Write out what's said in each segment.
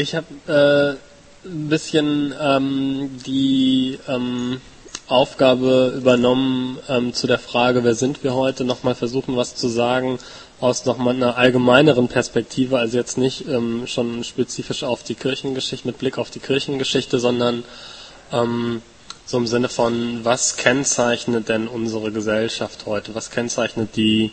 Ich habe äh, ein bisschen ähm, die ähm, Aufgabe übernommen, ähm, zu der Frage, wer sind wir heute, nochmal versuchen, was zu sagen aus nochmal einer allgemeineren Perspektive, also jetzt nicht ähm, schon spezifisch auf die Kirchengeschichte, mit Blick auf die Kirchengeschichte, sondern ähm, so im Sinne von, was kennzeichnet denn unsere Gesellschaft heute? Was kennzeichnet die,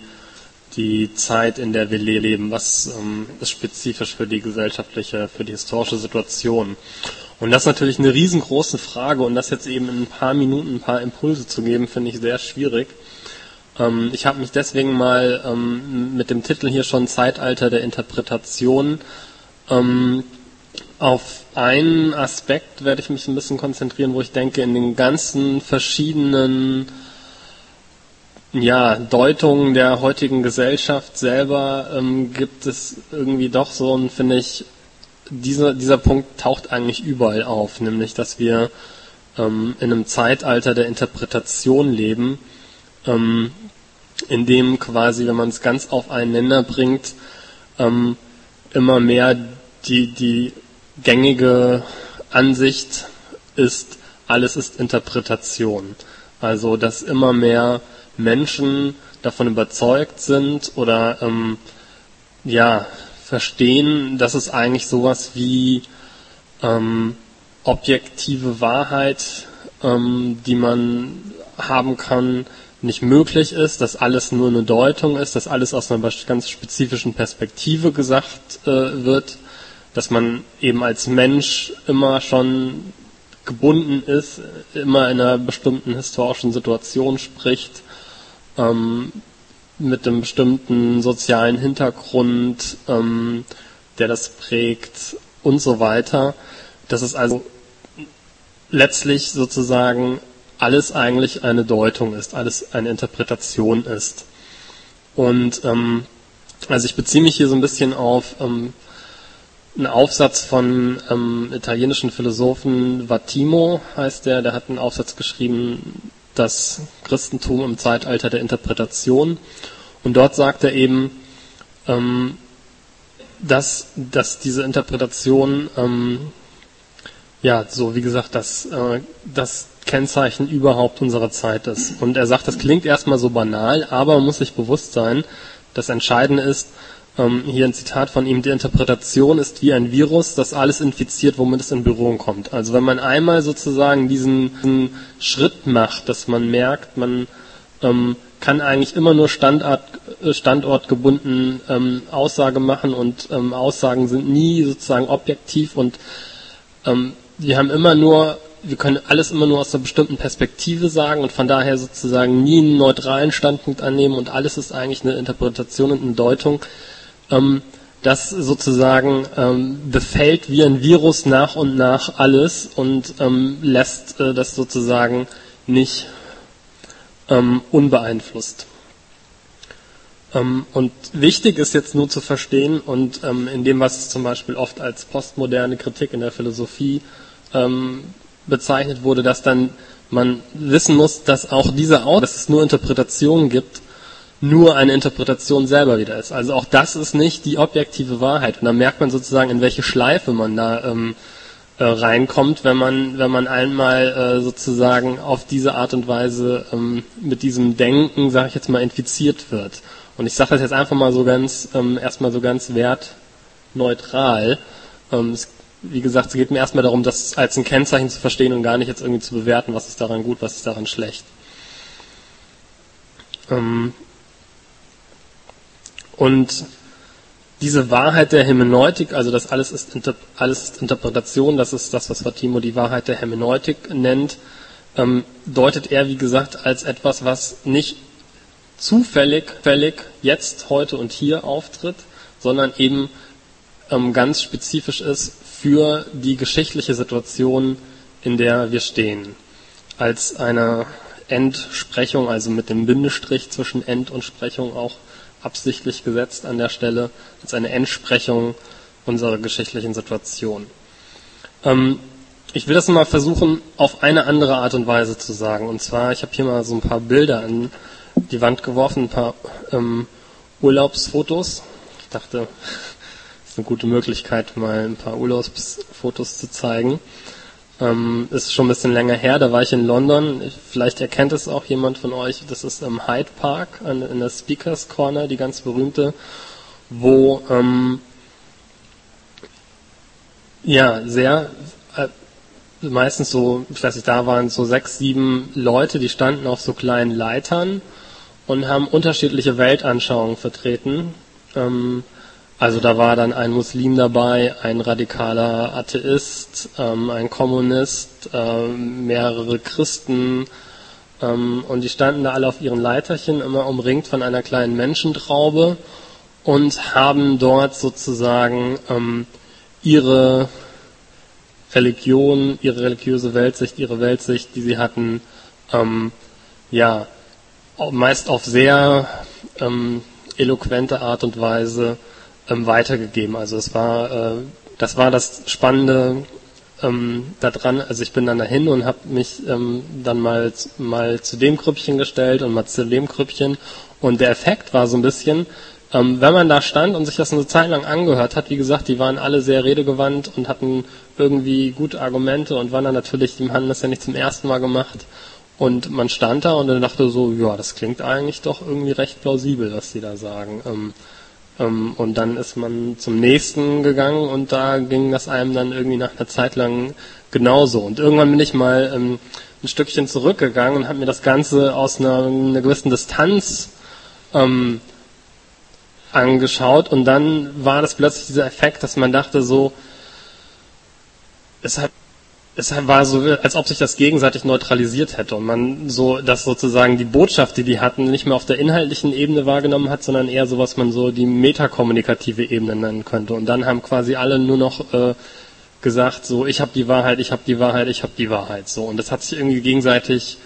die Zeit, in der wir leben? Was ähm, ist spezifisch für die gesellschaftliche, für die historische Situation? Und das ist natürlich eine riesengroße Frage und das jetzt eben in ein paar Minuten ein paar Impulse zu geben, finde ich sehr schwierig. Ähm, ich habe mich deswegen mal ähm, mit dem Titel hier schon Zeitalter der Interpretation ähm, auf einen Aspekt werde ich mich ein bisschen konzentrieren, wo ich denke, in den ganzen verschiedenen ja, Deutungen der heutigen Gesellschaft selber ähm, gibt es irgendwie doch so ein, finde ich, dieser, dieser Punkt taucht eigentlich überall auf, nämlich dass wir ähm, in einem Zeitalter der Interpretation leben, ähm, in dem quasi, wenn man es ganz auf einen Nenner bringt, ähm, immer mehr die, die gängige Ansicht ist, alles ist Interpretation. Also, dass immer mehr Menschen davon überzeugt sind oder ähm, ja verstehen, dass es eigentlich sowas wie ähm, objektive Wahrheit, ähm, die man haben kann, nicht möglich ist, dass alles nur eine Deutung ist, dass alles aus einer ganz spezifischen Perspektive gesagt äh, wird dass man eben als Mensch immer schon gebunden ist, immer in einer bestimmten historischen Situation spricht, ähm, mit einem bestimmten sozialen Hintergrund, ähm, der das prägt und so weiter. Dass es also letztlich sozusagen alles eigentlich eine Deutung ist, alles eine Interpretation ist. Und ähm, also ich beziehe mich hier so ein bisschen auf ähm, ein Aufsatz von ähm, italienischen Philosophen Vattimo heißt der, der hat einen Aufsatz geschrieben, das Christentum im Zeitalter der Interpretation. Und dort sagt er eben, ähm, dass, dass diese Interpretation, ähm, ja, so wie gesagt, das, äh, das Kennzeichen überhaupt unserer Zeit ist. Und er sagt, das klingt erstmal so banal, aber man muss sich bewusst sein, das Entscheidende ist, ähm, hier ein Zitat von ihm, die Interpretation ist wie ein Virus, das alles infiziert, womit es in Berührung kommt. Also wenn man einmal sozusagen diesen, diesen Schritt macht, dass man merkt, man ähm, kann eigentlich immer nur Standort, äh, standortgebunden ähm, Aussage machen und ähm, Aussagen sind nie sozusagen objektiv und ähm, wir haben immer nur, wir können alles immer nur aus einer bestimmten Perspektive sagen und von daher sozusagen nie einen neutralen Standpunkt annehmen und alles ist eigentlich eine Interpretation und eine Deutung ähm, das sozusagen ähm, befällt wie ein Virus nach und nach alles und ähm, lässt äh, das sozusagen nicht ähm, unbeeinflusst. Ähm, und wichtig ist jetzt nur zu verstehen und ähm, in dem, was zum Beispiel oft als postmoderne Kritik in der Philosophie ähm, bezeichnet wurde, dass dann man wissen muss, dass auch diese Aus dass es nur Interpretationen gibt nur eine Interpretation selber wieder ist. Also auch das ist nicht die objektive Wahrheit. Und da merkt man sozusagen, in welche Schleife man da ähm, äh, reinkommt, wenn man, wenn man einmal äh, sozusagen auf diese Art und Weise ähm, mit diesem Denken, sage ich jetzt mal, infiziert wird. Und ich sage das jetzt einfach mal so ganz, ähm, erstmal so ganz wertneutral. Ähm, es, wie gesagt, es geht mir erstmal darum, das als ein Kennzeichen zu verstehen und gar nicht jetzt irgendwie zu bewerten, was ist daran gut, was ist daran schlecht. Ähm, und diese Wahrheit der Hermeneutik, also das alles ist, Inter alles ist Interpretation, das ist das, was Fatimo die Wahrheit der Hermeneutik nennt, ähm, deutet er, wie gesagt, als etwas, was nicht zufällig, fällig jetzt, heute und hier auftritt, sondern eben ähm, ganz spezifisch ist für die geschichtliche Situation, in der wir stehen. Als eine Entsprechung, also mit dem Bindestrich zwischen End und Sprechung auch absichtlich gesetzt an der Stelle, als eine Entsprechung unserer geschichtlichen Situation. Ähm, ich will das mal versuchen, auf eine andere Art und Weise zu sagen. Und zwar, ich habe hier mal so ein paar Bilder an die Wand geworfen, ein paar ähm, Urlaubsfotos. Ich dachte, ist eine gute Möglichkeit, mal ein paar Urlaubsfotos zu zeigen. Ähm, ist schon ein bisschen länger her, da war ich in London. Vielleicht erkennt es auch jemand von euch. Das ist im Hyde Park an, in der Speakers Corner, die ganz berühmte, wo ähm, ja sehr äh, meistens so, ich weiß nicht, da waren so sechs, sieben Leute, die standen auf so kleinen Leitern und haben unterschiedliche Weltanschauungen vertreten. Ähm, also da war dann ein Muslim dabei, ein radikaler Atheist, ähm, ein Kommunist, ähm, mehrere Christen ähm, und die standen da alle auf ihren Leiterchen, immer umringt von einer kleinen Menschentraube und haben dort sozusagen ähm, ihre Religion, ihre religiöse Weltsicht, ihre Weltsicht, die sie hatten, ähm, ja, meist auf sehr ähm, eloquente Art und Weise ähm, weitergegeben. Also es war, äh, das war das Spannende ähm, daran. Also ich bin dann dahin und habe mich ähm, dann mal mal zu dem Grüppchen gestellt und mal zu dem Grüppchen. Und der Effekt war so ein bisschen, ähm, wenn man da stand und sich das eine Zeit lang angehört hat, wie gesagt, die waren alle sehr redegewandt und hatten irgendwie gute Argumente und waren dann natürlich, die haben das ja nicht zum ersten Mal gemacht. Und man stand da und dann dachte so, ja, das klingt eigentlich doch irgendwie recht plausibel, was die da sagen. Ähm, und dann ist man zum nächsten gegangen und da ging das einem dann irgendwie nach einer Zeit lang genauso. Und irgendwann bin ich mal ähm, ein Stückchen zurückgegangen und habe mir das Ganze aus einer, einer gewissen Distanz ähm, angeschaut und dann war das plötzlich dieser Effekt, dass man dachte so, es hat es war so, als ob sich das gegenseitig neutralisiert hätte und man so, dass sozusagen die Botschaft, die die hatten, nicht mehr auf der inhaltlichen Ebene wahrgenommen hat, sondern eher so, was man so die metakommunikative Ebene nennen könnte. Und dann haben quasi alle nur noch äh, gesagt, so, ich habe die Wahrheit, ich habe die Wahrheit, ich habe die Wahrheit. So und das hat sich irgendwie gegenseitig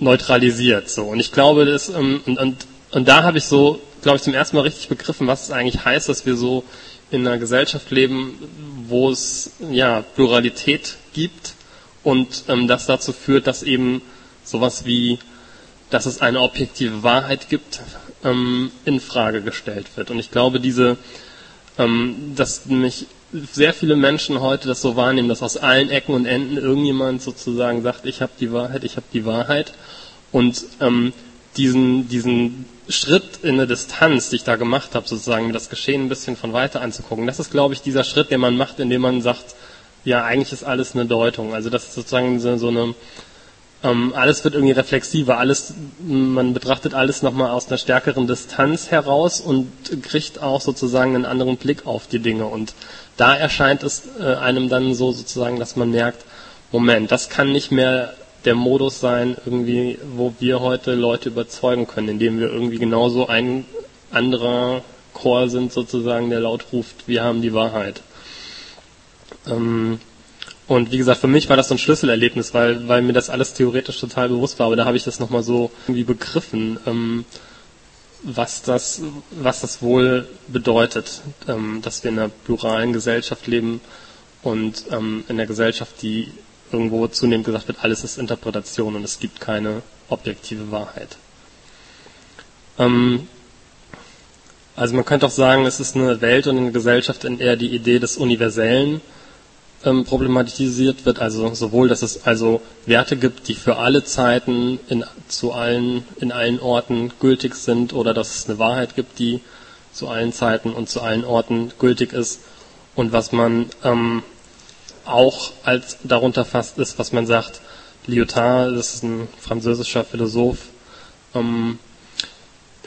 neutralisiert. So und ich glaube, das ähm, und, und und da habe ich so, glaube ich, zum ersten Mal richtig begriffen, was es eigentlich heißt, dass wir so in einer Gesellschaft leben, wo es ja Pluralität gibt und ähm, das dazu führt, dass eben sowas wie, dass es eine objektive Wahrheit gibt, ähm, in Frage gestellt wird. Und ich glaube, diese, ähm, dass nämlich sehr viele Menschen heute das so wahrnehmen, dass aus allen Ecken und Enden irgendjemand sozusagen sagt, ich habe die Wahrheit, ich habe die Wahrheit und ähm, diesen, diesen Schritt in eine Distanz, die ich da gemacht habe, sozusagen mir das Geschehen ein bisschen von weiter anzugucken, das ist, glaube ich, dieser Schritt, den man macht, indem man sagt, ja, eigentlich ist alles eine Deutung. Also das ist sozusagen so, so eine, ähm, alles wird irgendwie reflexiver, alles, man betrachtet alles nochmal aus einer stärkeren Distanz heraus und kriegt auch sozusagen einen anderen Blick auf die Dinge. Und da erscheint es äh, einem dann so sozusagen, dass man merkt, Moment, das kann nicht mehr der Modus sein, irgendwie, wo wir heute Leute überzeugen können, indem wir irgendwie genauso ein anderer Chor sind sozusagen, der laut ruft, wir haben die Wahrheit. Ähm, und wie gesagt, für mich war das so ein Schlüsselerlebnis, weil, weil mir das alles theoretisch total bewusst war, aber da habe ich das nochmal so irgendwie begriffen, ähm, was das, was das wohl bedeutet, ähm, dass wir in einer pluralen Gesellschaft leben und ähm, in einer Gesellschaft, die irgendwo zunehmend gesagt wird, alles ist Interpretation und es gibt keine objektive Wahrheit. Ähm, also man könnte auch sagen, es ist eine Welt und eine Gesellschaft, in der die Idee des Universellen ähm, problematisiert wird, also sowohl, dass es also Werte gibt, die für alle Zeiten in, zu allen, in allen Orten gültig sind, oder dass es eine Wahrheit gibt, die zu allen Zeiten und zu allen Orten gültig ist, und was man ähm, auch als darunter fasst, ist, was man sagt, Lyotard, das ist ein französischer Philosoph, ähm,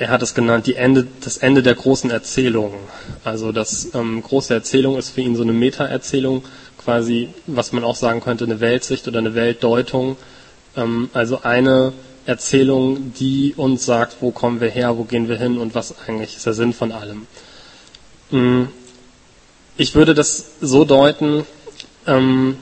er hat es genannt, die Ende, das Ende der großen Erzählung. Also das ähm, große Erzählung ist für ihn so eine Meta-Erzählung, quasi, was man auch sagen könnte, eine Weltsicht oder eine Weltdeutung. Ähm, also eine Erzählung, die uns sagt, wo kommen wir her, wo gehen wir hin und was eigentlich ist der Sinn von allem. Mm, ich würde das so deuten, ähm,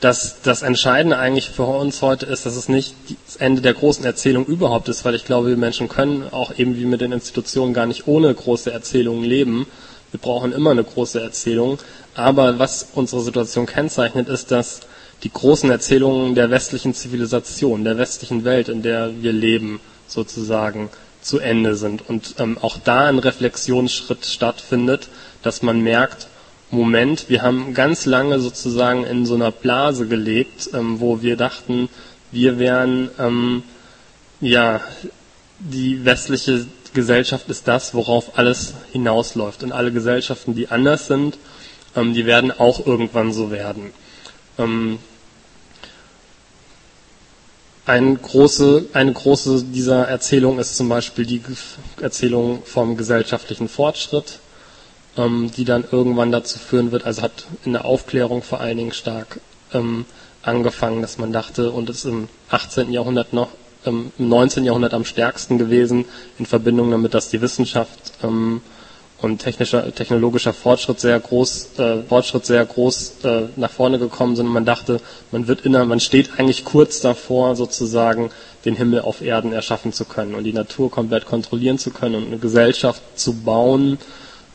dass das Entscheidende eigentlich für uns heute ist, dass es nicht das Ende der großen Erzählung überhaupt ist, weil ich glaube, wir Menschen können auch eben wie mit den Institutionen gar nicht ohne große Erzählungen leben. Wir brauchen immer eine große Erzählung. Aber was unsere Situation kennzeichnet, ist, dass die großen Erzählungen der westlichen Zivilisation, der westlichen Welt, in der wir leben, sozusagen zu Ende sind. Und ähm, auch da ein Reflexionsschritt stattfindet, dass man merkt, Moment, wir haben ganz lange sozusagen in so einer Blase gelebt, ähm, wo wir dachten, wir wären, ähm, ja, die westliche Gesellschaft ist das, worauf alles hinausläuft. Und alle Gesellschaften, die anders sind, ähm, die werden auch irgendwann so werden. Ähm, eine große, eine große dieser Erzählung ist zum Beispiel die Erzählung vom gesellschaftlichen Fortschritt, ähm, die dann irgendwann dazu führen wird, also hat in der Aufklärung vor allen Dingen stark ähm, angefangen, dass man dachte, und es ist im 18. Jahrhundert noch, ähm, im 19. Jahrhundert am stärksten gewesen, in Verbindung damit, dass die Wissenschaft ähm, und technischer, technologischer Fortschritt sehr groß, äh, Fortschritt sehr groß äh, nach vorne gekommen sind. Und man dachte, man wird inner, man steht eigentlich kurz davor, sozusagen den Himmel auf Erden erschaffen zu können und die Natur komplett kontrollieren zu können und eine Gesellschaft zu bauen,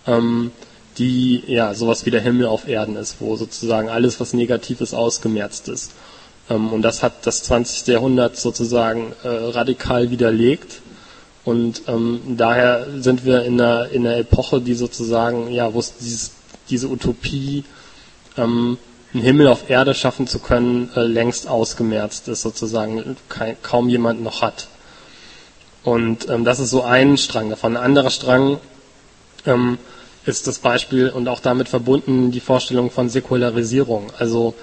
ähm, die ja sowas wie der Himmel auf Erden ist, wo sozusagen alles, was negativ ist, ausgemerzt ist. Ähm, und das hat das 20. Jahrhundert sozusagen äh, radikal widerlegt. Und ähm, daher sind wir in einer, in einer Epoche, die sozusagen, ja, wo es dieses, diese Utopie, ähm, einen Himmel auf Erde schaffen zu können, äh, längst ausgemerzt ist, sozusagen kein, kaum jemand noch hat. Und ähm, das ist so ein Strang davon. Ein anderer Strang ähm, ist das Beispiel und auch damit verbunden die Vorstellung von Säkularisierung. Also,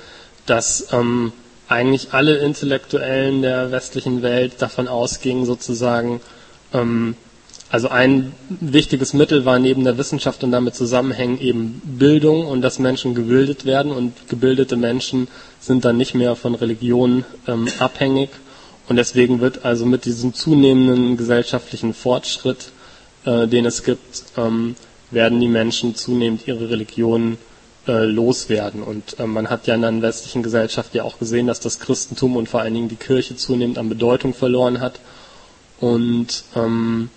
dass ähm, eigentlich alle Intellektuellen der westlichen Welt davon ausgingen, sozusagen, ähm, also ein wichtiges Mittel war neben der Wissenschaft und damit zusammenhängen eben Bildung und dass Menschen gebildet werden und gebildete Menschen sind dann nicht mehr von Religion ähm, abhängig und deswegen wird also mit diesem zunehmenden gesellschaftlichen Fortschritt, äh, den es gibt, ähm, werden die Menschen zunehmend ihre Religion äh, loswerden. Und äh, man hat ja in der westlichen Gesellschaft ja auch gesehen, dass das Christentum und vor allen Dingen die Kirche zunehmend an Bedeutung verloren hat. Und ähm,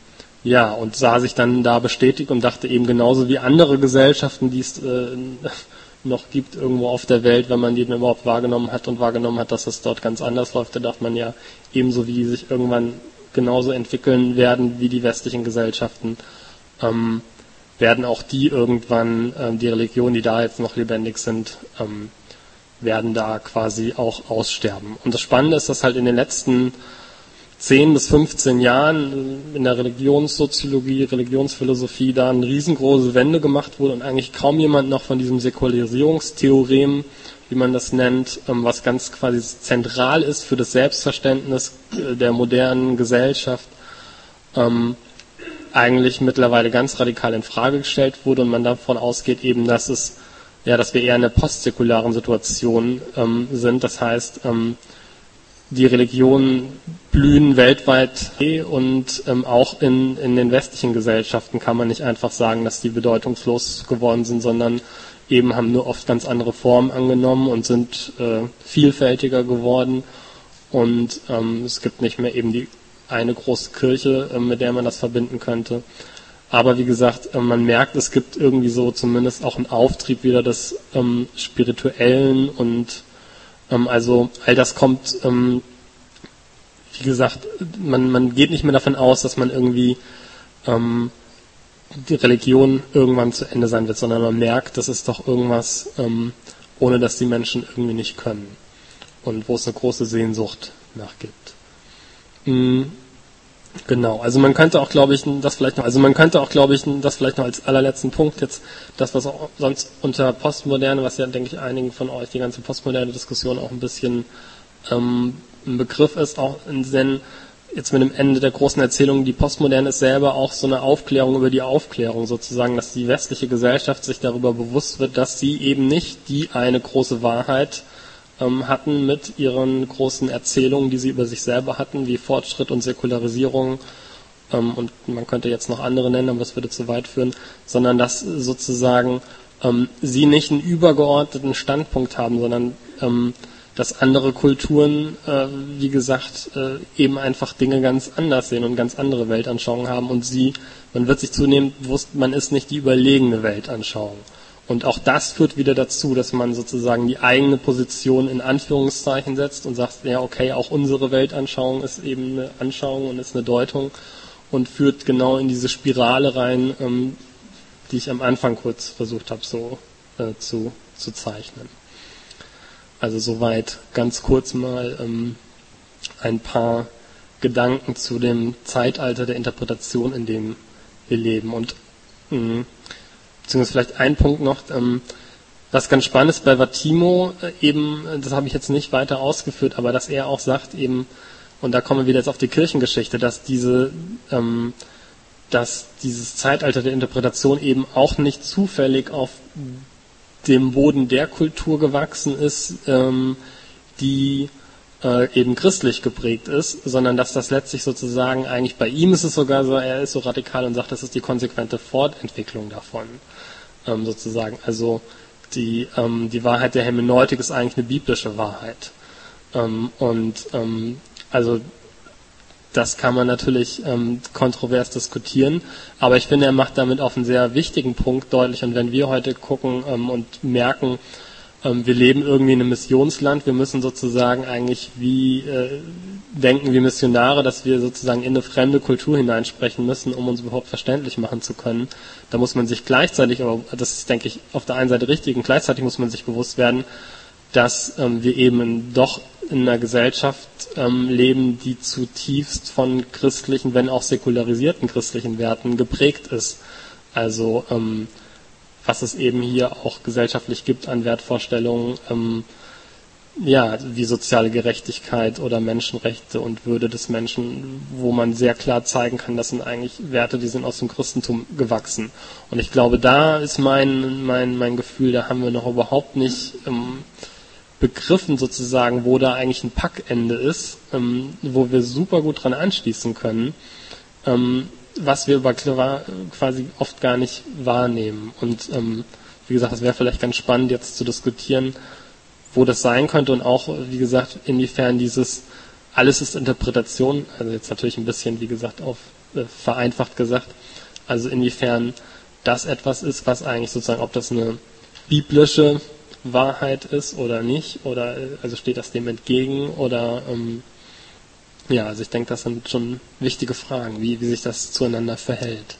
ja, und sah sich dann da bestätigt und dachte eben genauso wie andere Gesellschaften, die es äh, noch gibt irgendwo auf der Welt, wenn man die überhaupt wahrgenommen hat und wahrgenommen hat, dass es dort ganz anders läuft, da darf man ja ebenso wie die sich irgendwann genauso entwickeln werden wie die westlichen Gesellschaften, ähm, werden auch die irgendwann, ähm, die Religionen, die da jetzt noch lebendig sind, ähm, werden da quasi auch aussterben. Und das Spannende ist, dass halt in den letzten 10 bis 15 Jahren in der Religionssoziologie, Religionsphilosophie da eine riesengroße Wende gemacht wurde und eigentlich kaum jemand noch von diesem Säkularisierungstheorem, wie man das nennt, ähm, was ganz quasi zentral ist für das Selbstverständnis äh, der modernen Gesellschaft, ähm, eigentlich mittlerweile ganz radikal in Frage gestellt wurde und man davon ausgeht eben, dass es ja, dass wir eher in einer postsäkularen Situation ähm, sind. Das heißt, ähm, die Religionen blühen weltweit und ähm, auch in, in den westlichen Gesellschaften kann man nicht einfach sagen, dass die bedeutungslos geworden sind, sondern eben haben nur oft ganz andere Formen angenommen und sind äh, vielfältiger geworden. Und ähm, es gibt nicht mehr eben die eine große Kirche, äh, mit der man das verbinden könnte. Aber wie gesagt, äh, man merkt, es gibt irgendwie so zumindest auch einen Auftrieb wieder des ähm, Spirituellen und ähm, also all das kommt, ähm, wie gesagt, man, man geht nicht mehr davon aus, dass man irgendwie ähm, die Religion irgendwann zu Ende sein wird, sondern man merkt, das ist doch irgendwas, ähm, ohne dass die Menschen irgendwie nicht können und wo es eine große Sehnsucht nachgibt. Mhm. Genau, also man könnte auch, glaube ich, das vielleicht noch, also man könnte auch, glaube ich, das vielleicht noch als allerletzten Punkt jetzt, das, was auch sonst unter Postmoderne, was ja, denke ich, einigen von euch die ganze postmoderne Diskussion auch ein bisschen ähm, ein Begriff ist, auch in Zen, jetzt mit dem Ende der großen Erzählung, die Postmoderne ist selber auch so eine Aufklärung über die Aufklärung sozusagen, dass die westliche Gesellschaft sich darüber bewusst wird, dass sie eben nicht die eine große Wahrheit ähm, hatten mit ihren großen Erzählungen, die sie über sich selber hatten, wie Fortschritt und Säkularisierung. Ähm, und man könnte jetzt noch andere nennen, aber das würde zu weit führen, sondern dass sozusagen ähm, sie nicht einen übergeordneten Standpunkt haben, sondern ähm, dass andere Kulturen, äh, wie gesagt, äh, eben einfach Dinge ganz anders sehen und ganz andere Weltanschauungen haben und sie, man wird sich zunehmend bewusst, man ist nicht die überlegene Weltanschauung. Und auch das führt wieder dazu, dass man sozusagen die eigene Position in Anführungszeichen setzt und sagt, ja, okay, auch unsere Weltanschauung ist eben eine Anschauung und ist eine Deutung und führt genau in diese Spirale rein, ähm, die ich am Anfang kurz versucht habe, so äh, zu, zu zeichnen. Also soweit ganz kurz mal ähm, ein paar Gedanken zu dem Zeitalter der Interpretation, in dem wir leben. Und mh, beziehungsweise vielleicht ein Punkt noch, ähm, was ganz spannend ist bei Vatimo, äh, eben, das habe ich jetzt nicht weiter ausgeführt, aber dass er auch sagt, eben, und da kommen wir wieder jetzt auf die Kirchengeschichte, dass diese, ähm, dass dieses Zeitalter der Interpretation eben auch nicht zufällig auf dem Boden der Kultur gewachsen ist, ähm, die äh, eben christlich geprägt ist, sondern dass das letztlich sozusagen eigentlich bei ihm ist es sogar so, er ist so radikal und sagt, das ist die konsequente Fortentwicklung davon, ähm, sozusagen. Also die, ähm, die Wahrheit der Hermeneutik ist eigentlich eine biblische Wahrheit. Ähm, und ähm, also das kann man natürlich ähm, kontrovers diskutieren, aber ich finde, er macht damit auf einen sehr wichtigen Punkt deutlich. Und wenn wir heute gucken ähm, und merken, wir leben irgendwie in einem Missionsland, wir müssen sozusagen eigentlich wie äh, denken wie Missionare, dass wir sozusagen in eine fremde Kultur hineinsprechen müssen, um uns überhaupt verständlich machen zu können. Da muss man sich gleichzeitig, aber das ist, denke ich, auf der einen Seite richtig, und gleichzeitig muss man sich bewusst werden, dass ähm, wir eben doch in einer Gesellschaft ähm, leben, die zutiefst von christlichen, wenn auch säkularisierten christlichen Werten geprägt ist. Also ähm, was es eben hier auch gesellschaftlich gibt an Wertvorstellungen, ähm, ja, wie soziale Gerechtigkeit oder Menschenrechte und Würde des Menschen, wo man sehr klar zeigen kann, das sind eigentlich Werte, die sind aus dem Christentum gewachsen. Und ich glaube, da ist mein, mein, mein Gefühl, da haben wir noch überhaupt nicht ähm, begriffen sozusagen, wo da eigentlich ein Packende ist, ähm, wo wir super gut dran anschließen können, ähm, was wir aber quasi oft gar nicht wahrnehmen. Und ähm, wie gesagt, es wäre vielleicht ganz spannend jetzt zu diskutieren, wo das sein könnte und auch, wie gesagt, inwiefern dieses alles ist Interpretation, also jetzt natürlich ein bisschen, wie gesagt, auf äh, vereinfacht gesagt, also inwiefern das etwas ist, was eigentlich sozusagen, ob das eine biblische Wahrheit ist oder nicht, oder also steht das dem entgegen oder ähm, ja, also ich denke, das sind schon wichtige Fragen, wie, wie sich das zueinander verhält.